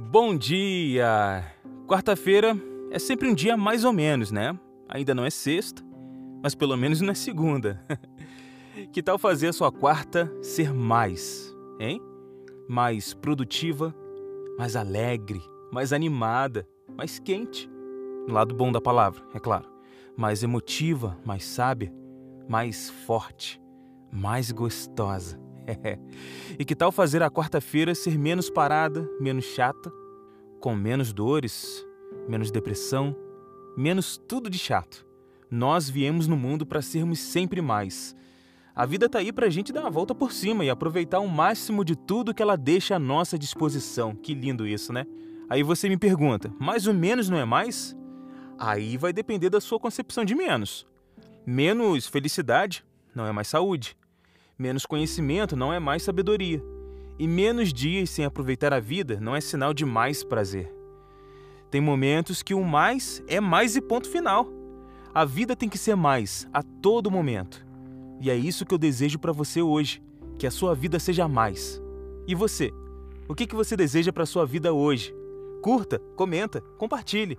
Bom dia! Quarta-feira é sempre um dia mais ou menos, né? Ainda não é sexta, mas pelo menos não é segunda. que tal fazer a sua quarta ser mais, hein? Mais produtiva, mais alegre, mais animada, mais quente. No lado bom da palavra, é claro. Mais emotiva, mais sábia, mais forte, mais gostosa. e que tal fazer a quarta-feira ser menos parada, menos chata, com menos dores, menos depressão, menos tudo de chato? Nós viemos no mundo para sermos sempre mais. A vida tá aí para a gente dar uma volta por cima e aproveitar o máximo de tudo que ela deixa à nossa disposição. Que lindo isso, né? Aí você me pergunta, mais ou menos não é mais? Aí vai depender da sua concepção de menos. Menos felicidade não é mais saúde. Menos conhecimento não é mais sabedoria. E menos dias sem aproveitar a vida não é sinal de mais prazer. Tem momentos que o mais é mais e ponto final. A vida tem que ser mais a todo momento. E é isso que eu desejo para você hoje, que a sua vida seja mais. E você? O que, que você deseja para sua vida hoje? Curta, comenta, compartilhe.